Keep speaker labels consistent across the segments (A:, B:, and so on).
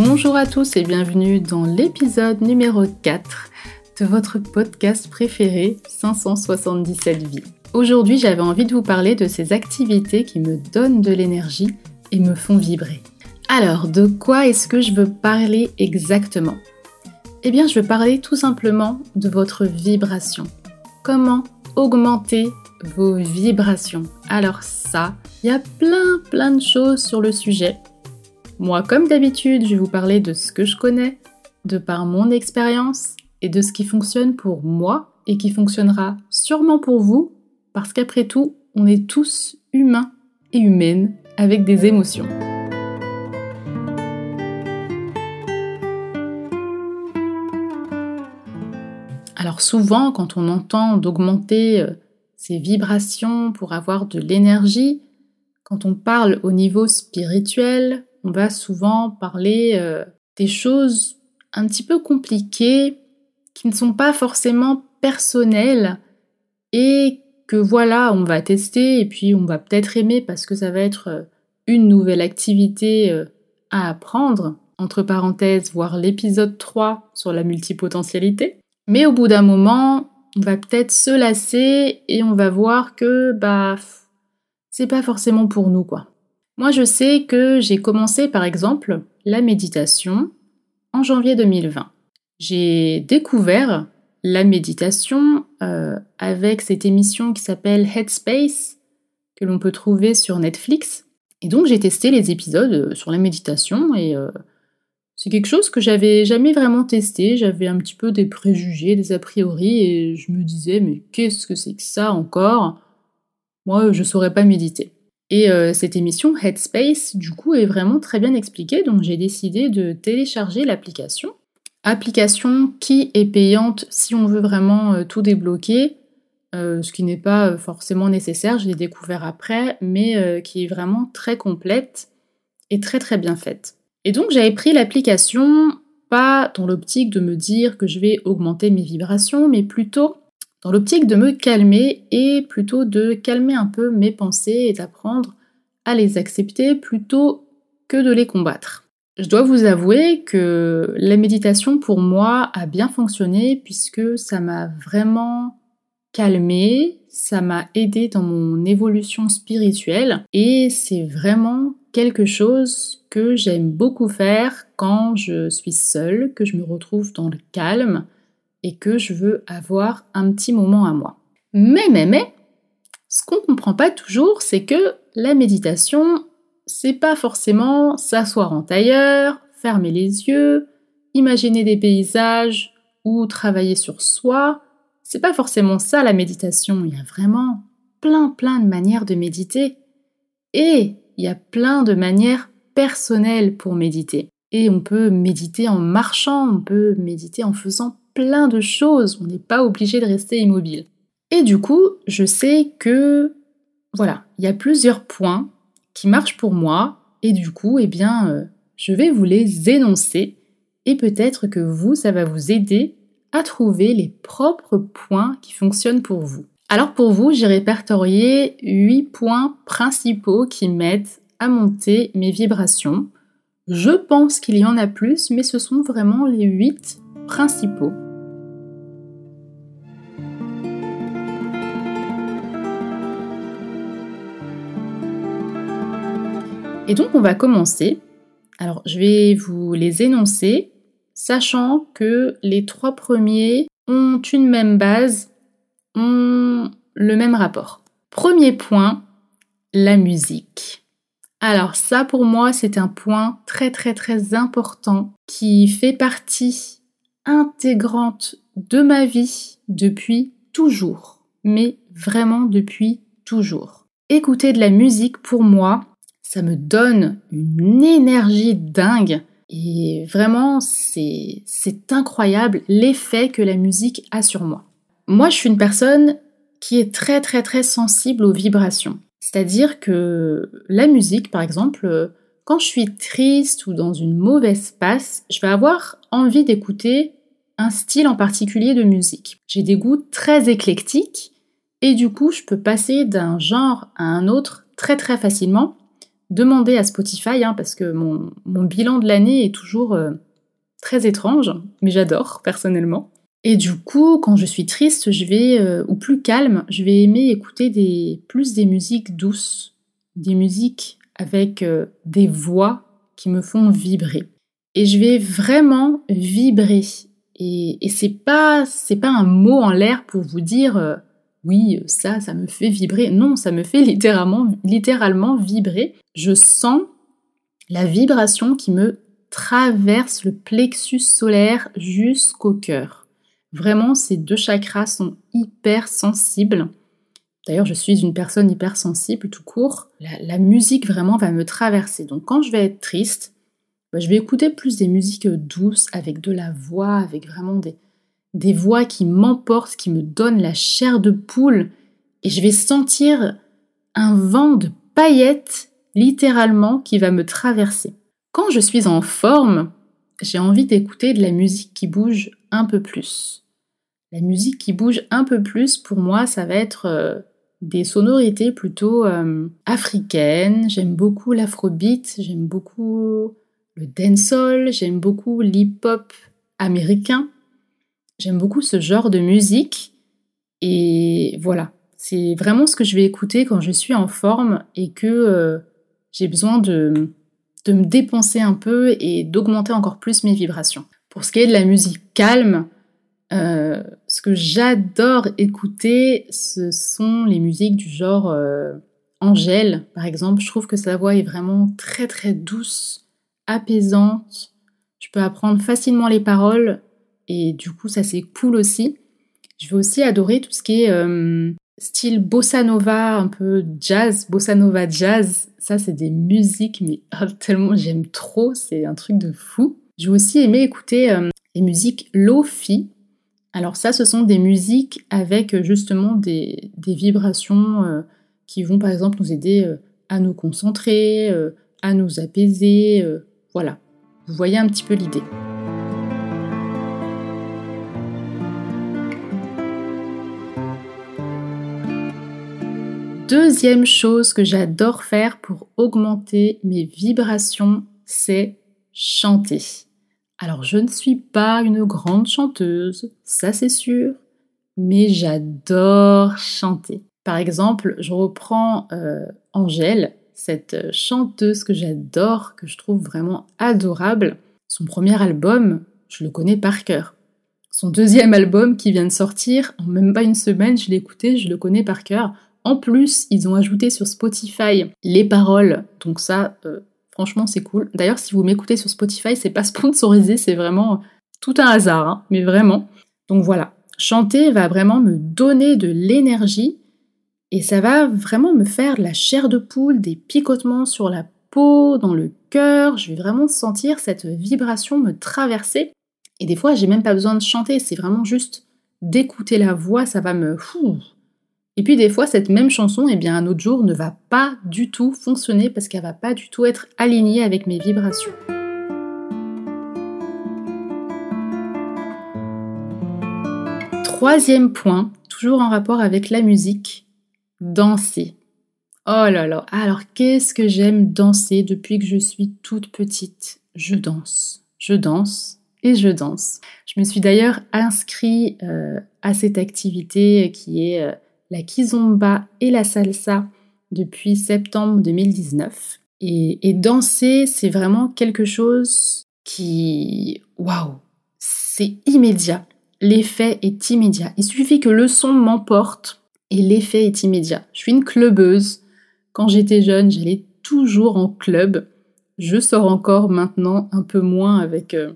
A: Bonjour à tous et bienvenue dans l'épisode numéro 4 de votre podcast préféré 577 vies. Aujourd'hui j'avais envie de vous parler de ces activités qui me donnent de l'énergie et me font vibrer. Alors de quoi est-ce que je veux parler exactement? Eh bien je veux parler tout simplement de votre vibration. Comment augmenter vos vibrations? Alors ça, il y a plein plein de choses sur le sujet. Moi, comme d'habitude, je vais vous parler de ce que je connais, de par mon expérience et de ce qui fonctionne pour moi et qui fonctionnera sûrement pour vous, parce qu'après tout, on est tous humains et humaines avec des émotions. Alors souvent, quand on entend d'augmenter euh, ses vibrations pour avoir de l'énergie, quand on parle au niveau spirituel, on va souvent parler euh, des choses un petit peu compliquées qui ne sont pas forcément personnelles et que voilà, on va tester et puis on va peut-être aimer parce que ça va être euh, une nouvelle activité euh, à apprendre, entre parenthèses, voir l'épisode 3 sur la multipotentialité. Mais au bout d'un moment, on va peut-être se lasser et on va voir que bah c'est pas forcément pour nous quoi. Moi, je sais que j'ai commencé par exemple la méditation en janvier 2020. J'ai découvert la méditation euh, avec cette émission qui s'appelle Headspace, que l'on peut trouver sur Netflix. Et donc j'ai testé les épisodes euh, sur la méditation et euh, c'est quelque chose que j'avais jamais vraiment testé. J'avais un petit peu des préjugés, des a priori et je me disais mais qu'est-ce que c'est que ça encore? Moi je saurais pas méditer. Et euh, cette émission Headspace, du coup, est vraiment très bien expliquée, donc j'ai décidé de télécharger l'application. Application qui est payante si on veut vraiment euh, tout débloquer, euh, ce qui n'est pas forcément nécessaire, je l'ai découvert après, mais qui est vraiment très complète et très très bien faite. Et donc j'avais pris l'application pas dans l'optique de me dire que je vais augmenter mes vibrations, mais plutôt dans l'optique de me calmer et plutôt de calmer un peu mes pensées et d'apprendre à les accepter plutôt que de les combattre. Je dois vous avouer que la méditation pour moi a bien fonctionné puisque ça m'a vraiment calmé, ça m'a aidé dans mon évolution spirituelle et c'est vraiment quelque chose que j'aime beaucoup faire quand je suis seule, que je me retrouve dans le calme, et que je veux avoir un petit moment à moi. Mais, mais, mais, ce qu'on comprend pas toujours, c'est que la méditation, c'est pas forcément s'asseoir en tailleur, fermer les yeux, imaginer des paysages ou travailler sur soi. C'est pas forcément ça la méditation. Il y a vraiment plein, plein de manières de méditer. Et il y a plein de manières personnelles pour méditer. Et on peut méditer en marchant, on peut méditer en faisant plein de choses, on n'est pas obligé de rester immobile. Et du coup, je sais que, voilà, il y a plusieurs points qui marchent pour moi, et du coup, eh bien, euh, je vais vous les énoncer, et peut-être que vous, ça va vous aider à trouver les propres points qui fonctionnent pour vous. Alors pour vous, j'ai répertorié 8 points principaux qui m'aident à monter mes vibrations. Je pense qu'il y en a plus, mais ce sont vraiment les 8 principaux. Et donc on va commencer. Alors je vais vous les énoncer, sachant que les trois premiers ont une même base, ont le même rapport. Premier point, la musique. Alors ça pour moi c'est un point très très très important qui fait partie intégrante de ma vie depuis toujours, mais vraiment depuis toujours. Écouter de la musique pour moi, ça me donne une énergie dingue. Et vraiment, c'est incroyable l'effet que la musique a sur moi. Moi, je suis une personne qui est très très très sensible aux vibrations. C'est-à-dire que la musique, par exemple, quand je suis triste ou dans une mauvaise passe, je vais avoir envie d'écouter un style en particulier de musique. J'ai des goûts très éclectiques et du coup, je peux passer d'un genre à un autre très très facilement demandé à Spotify, hein, parce que mon, bilan de l'année est toujours euh, très étrange, mais j'adore personnellement. Et du coup, quand je suis triste, je vais, euh, ou plus calme, je vais aimer écouter plus des musiques douces, des musiques avec euh, des voix qui me font vibrer. Et je vais vraiment vibrer. Et, et c'est pas, c'est pas un mot en l'air pour vous dire oui, ça, ça me fait vibrer. Non, ça me fait littéralement, littéralement vibrer. Je sens la vibration qui me traverse le plexus solaire jusqu'au cœur. Vraiment, ces deux chakras sont hyper sensibles. D'ailleurs, je suis une personne hyper sensible tout court. La, musique vraiment va me traverser. Donc quand je vais être triste, bah, je vais écouter plus des musiques douces, avec de la voix, avec vraiment des, des voix qui m'emportent, qui me donnent la chair de poule, et je vais sentir un vent de paillettes, littéralement, qui va me traverser. Quand je suis en forme, j'ai envie d'écouter de la musique qui bouge un peu plus. La musique qui bouge un peu plus, pour moi, ça va être euh, des sonorités plutôt euh, africaines. J'aime beaucoup l'afrobeat, j'aime beaucoup le dancehall, j'aime beaucoup l'hip-hop américain. J'aime beaucoup ce genre de musique et voilà, c'est vraiment ce que je vais écouter quand je suis en forme et que euh, j'ai besoin de, de me dépenser un peu et d'augmenter encore plus mes vibrations. Pour ce qui est de la musique calme, euh, ce que j'adore écouter, ce sont les musiques du genre euh, Angèle, par exemple. Je trouve que sa voix est vraiment très très douce, apaisante. Je peux apprendre facilement les paroles et du coup ça c'est cool aussi. Je vais aussi adorer tout ce qui est euh, style bossa nova, un peu jazz, bossa nova jazz. Ça c'est des musiques mais oh, tellement j'aime trop, c'est un truc de fou. Je vais aussi aimer écouter euh, les musiques lo-fi. Alors ça ce sont des musiques avec euh, justement des, des vibrations qui vont par exemple nous aider à nous concentrer, à nous apaiser. voilà, vous voyez un petit peu l'idée. Deuxième chose que j'adore faire pour augmenter mes vibrations, c'est chanter. Alors je ne suis pas une grande chanteuse, ça c'est sûr, mais j'adore chanter. Par exemple, je reprends euh, Angèle, cette chanteuse que j'adore, que je trouve vraiment adorable. Son premier album, je le connais par cœur. Son deuxième album qui vient de sortir, en même pas une semaine, je l'ai écouté, je le connais par cœur. En plus, ils ont ajouté sur Spotify les paroles, donc ça, euh, franchement, c'est cool. D'ailleurs, si vous m'écoutez sur Spotify, c'est pas sponsorisé, c'est vraiment tout un hasard, hein, mais vraiment. Donc voilà, chanter va vraiment me donner de l'énergie et ça va vraiment me faire de la chair de poule, des picotements sur la peau, dans le cœur. Je vais vraiment sentir cette vibration me traverser. Et des fois, j'ai même pas besoin de chanter, c'est vraiment juste d'écouter la voix, ça va me. Et puis des fois, cette même chanson, eh bien, un autre jour, ne va pas du tout fonctionner parce qu'elle va pas du tout être alignée avec mes vibrations. Troisième point, toujours en rapport avec la musique, danser. Oh là là, alors qu'est-ce que j'aime danser depuis que je suis toute petite? Je danse, je danse et je danse. Je me suis d'ailleurs inscrit euh, à cette activité qui est... Euh, la kizomba et la salsa depuis septembre 2019. Et, danser, c'est vraiment quelque chose qui... Waouh C'est immédiat. L'effet est immédiat. Il suffit que le son m'emporte et l'effet est immédiat. Je suis une clubeuse. Quand j'étais jeune, j'allais toujours en club. Je sors encore maintenant un peu moins avec euh,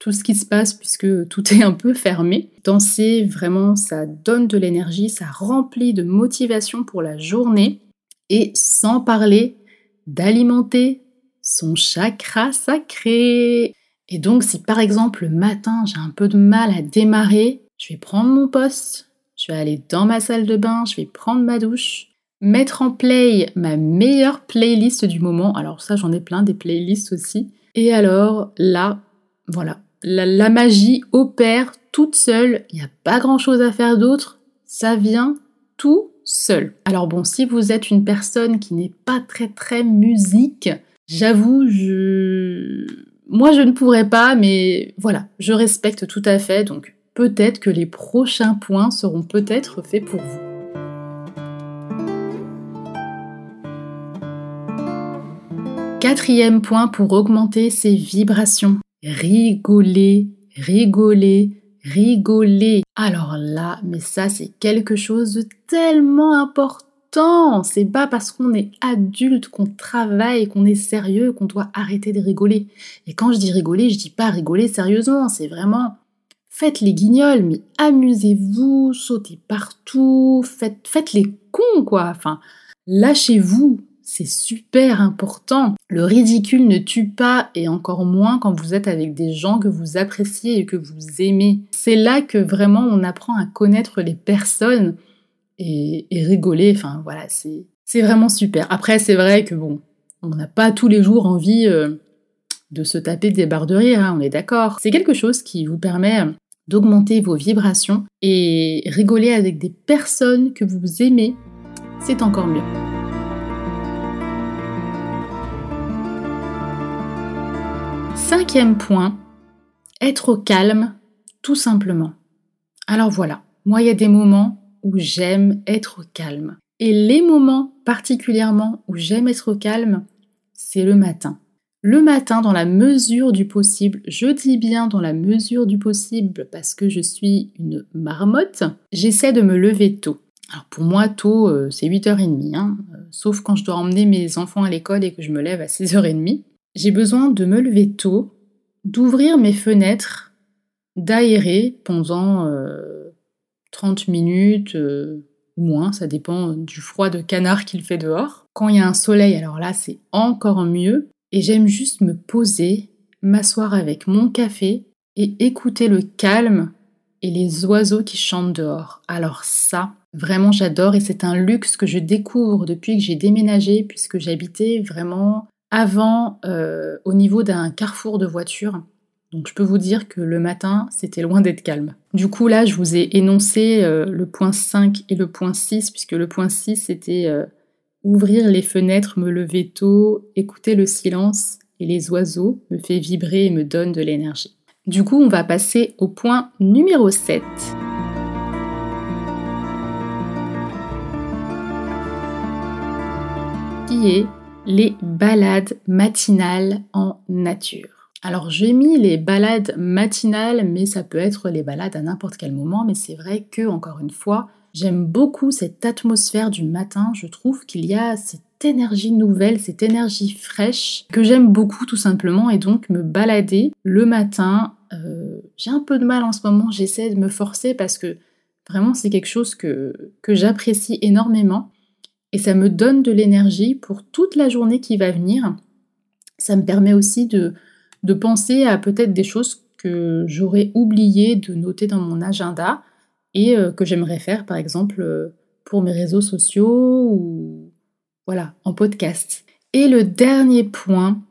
A: tout ce qui se passe puisque tout est un peu fermé. Danser, vraiment, ça donne de l'énergie, ça remplit de motivation pour la journée et sans parler d'alimenter son chakra sacré. Et donc, si par exemple le matin j'ai un peu de mal à démarrer, je vais prendre mon poste, je vais aller dans ma salle de bain, je vais prendre ma douche, mettre en play ma meilleure playlist du moment. Alors ça, j'en ai plein des playlists aussi. Et alors là, voilà, la, magie opère toute seule, il n'y a pas grand chose à faire d'autre, ça vient tout seul. Alors bon, si vous êtes une personne qui n'est pas très très musique, j'avoue, je... Moi je ne pourrais pas, mais voilà, je respecte tout à fait, donc peut-être que les prochains points seront peut-être faits pour vous. Quatrième point pour augmenter ses vibrations. Rigoler, rigoler, rigoler. Alors là, mais ça c'est quelque chose de tellement important. C'est pas parce qu'on est adulte, qu'on travaille, qu'on est sérieux, qu'on doit arrêter de rigoler. Et quand je dis rigoler, je dis pas rigoler sérieusement, c'est vraiment faites les guignols, mais amusez-vous, sautez partout, faites, faites les cons quoi. Enfin, lâchez-vous, c'est super important. Le ridicule ne tue pas et encore moins quand vous êtes avec des gens que vous appréciez et que vous aimez. C'est là que vraiment on apprend à connaître les personnes et, rigoler. Enfin voilà, c'est, c'est vraiment super. Après, c'est vrai que bon, on n'a pas tous les jours envie euh, de se taper des barres de rire, hein, on est d'accord. C'est quelque chose qui vous permet d'augmenter vos vibrations et rigoler avec des personnes que vous aimez, c'est encore mieux. Cinquième point, être au calme, tout simplement. Alors voilà, moi il y a des moments où j'aime être au calme. Et les moments particulièrement où j'aime être au calme, c'est le matin. Le matin, dans la mesure du possible, je dis bien dans la mesure du possible parce que je suis une marmotte, j'essaie de me lever tôt. Alors pour moi, tôt, euh, c'est 8h30, hein, euh, sauf quand je dois emmener mes enfants à l'école et que je me lève à 6h30. J'ai besoin de me lever tôt, d'ouvrir mes fenêtres, d'aérer pendant 30 euh, minutes euh, ou moins, ça dépend du froid de canard qu'il fait dehors. Quand il y a un soleil, alors là c'est encore mieux. Et j'aime juste me poser, m'asseoir avec mon café et écouter le calme et les oiseaux qui chantent dehors. Alors ça, vraiment j'adore et c'est un luxe que je découvre depuis que j'ai déménagé puisque j'habitais vraiment avant euh, au niveau d'un carrefour de voitures. Donc je peux vous dire que le matin, c'était loin d'être calme. Du coup, là, je vous ai énoncé euh, le point 5 et le point 6, puisque le point 6, c'était euh, ouvrir les fenêtres, me lever tôt, écouter le silence et les oiseaux me fait vibrer et me donne de l'énergie. Du coup, on va passer au point numéro 7. Qui est les balades matinales en nature. Alors j'ai mis les balades matinales, mais ça peut être les balades à n'importe quel moment, mais c'est vrai que, encore une fois, j'aime beaucoup cette atmosphère du matin, je trouve qu'il y a cette énergie nouvelle, cette énergie fraîche, que j'aime beaucoup tout simplement, et donc me balader le matin, euh, j'ai un peu de mal en ce moment, j'essaie de me forcer parce que vraiment c'est quelque chose que, que j'apprécie énormément et ça me donne de l'énergie pour toute la journée qui va venir. Ça me permet aussi de, de penser à peut-être des choses que j'aurais oublié de noter dans mon agenda et euh, que j'aimerais faire par exemple euh, pour mes réseaux sociaux ou voilà, en podcast. Et le dernier point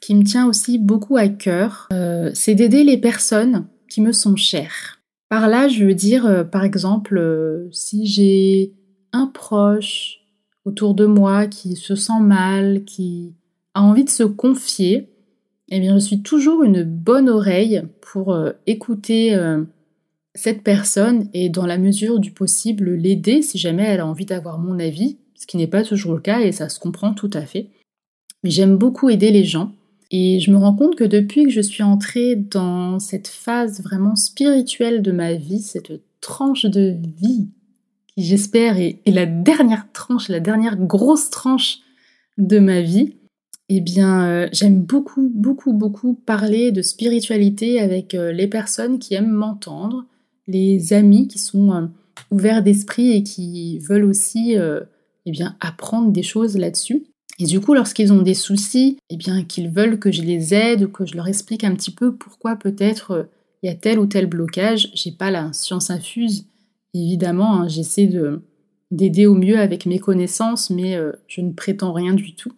A: qui me tient aussi beaucoup à cœur, euh, c'est d'aider les personnes qui me sont chères. Par là, je veux dire, par exemple, si j'ai un proche, autour de moi qui se sent mal, qui a envie de se confier, eh bien, je suis toujours une bonne oreille pour euh, écouter euh, cette personne et, dans la mesure du possible, l'aider si jamais elle a envie d'avoir mon avis, ce qui n'est pas toujours le cas et ça se comprend tout à fait. Mais j'aime beaucoup aider les gens et je me rends compte que depuis que je suis entrée dans cette phase vraiment spirituelle de ma vie, cette tranche de vie j'espère est, la dernière tranche, la dernière grosse tranche de ma vie, eh bien, euh, j'aime beaucoup, beaucoup, beaucoup parler de spiritualité avec euh, les personnes qui aiment m'entendre, les amis qui sont euh, ouverts d'esprit et qui veulent aussi eh bien, apprendre des choses là-dessus. Et du coup, lorsqu'ils ont des soucis, eh bien, qu'ils veulent que je les aide ou que je leur explique un petit peu pourquoi peut-être il y a tel ou tel blocage, j'ai pas la science infuse Évidemment, hein, j'essaie de, d'aider au mieux avec mes connaissances, mais euh, je ne prétends rien du tout.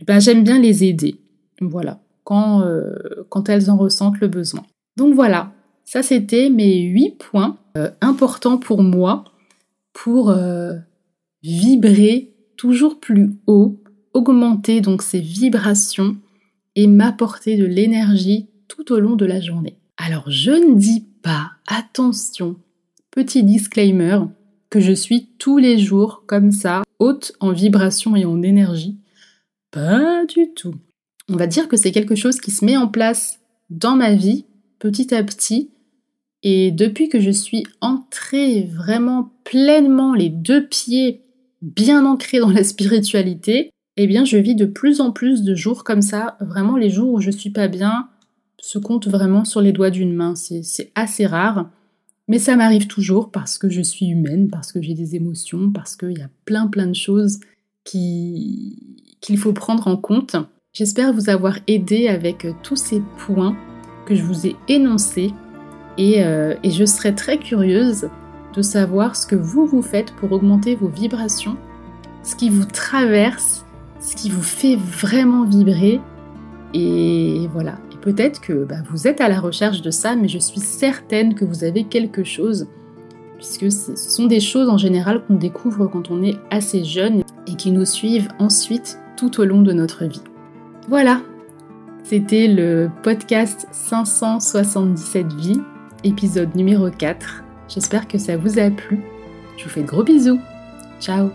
A: Eh ben, j'aime bien les aider, voilà, quand, euh, quand elles en ressentent le besoin. Donc voilà, ça c'était mes huit points euh, importants pour moi pour vibrer toujours plus haut, augmenter donc ces vibrations et m'apporter de l'énergie tout au long de la journée. Alors je ne dis pas, attention, petit disclaimer, que je suis tous les jours comme ça, haute en vibration et en énergie. Pas du tout. On va dire que c'est quelque chose qui se met en place dans ma vie petit à petit. Et depuis que je suis entrée vraiment pleinement les deux pieds bien ancrés dans la spiritualité, eh bien je vis de plus en plus de jours comme ça. Vraiment les jours où je suis pas bien se comptent vraiment sur les doigts d'une main. C'est assez rare. Mais ça m'arrive toujours parce que je suis humaine, parce que j'ai des émotions, parce qu'il y a plein plein de choses qu'il faut prendre en compte. J'espère vous avoir aidé avec tous ces points que je vous ai énoncés et, euh, et je serais très curieuse de savoir ce que vous vous faites pour augmenter vos vibrations, ce qui vous traverse, ce qui vous fait vraiment vibrer. Et voilà, Peut-être que bah, vous êtes à la recherche de ça, mais je suis certaine que vous avez quelque chose, puisque ce sont des choses en général qu'on découvre quand on est assez jeune et qui nous suivent ensuite tout au long de notre vie. Voilà, c'était le podcast 577 vies, épisode numéro 4. J'espère que ça vous a plu. Je vous fais de gros bisous. Ciao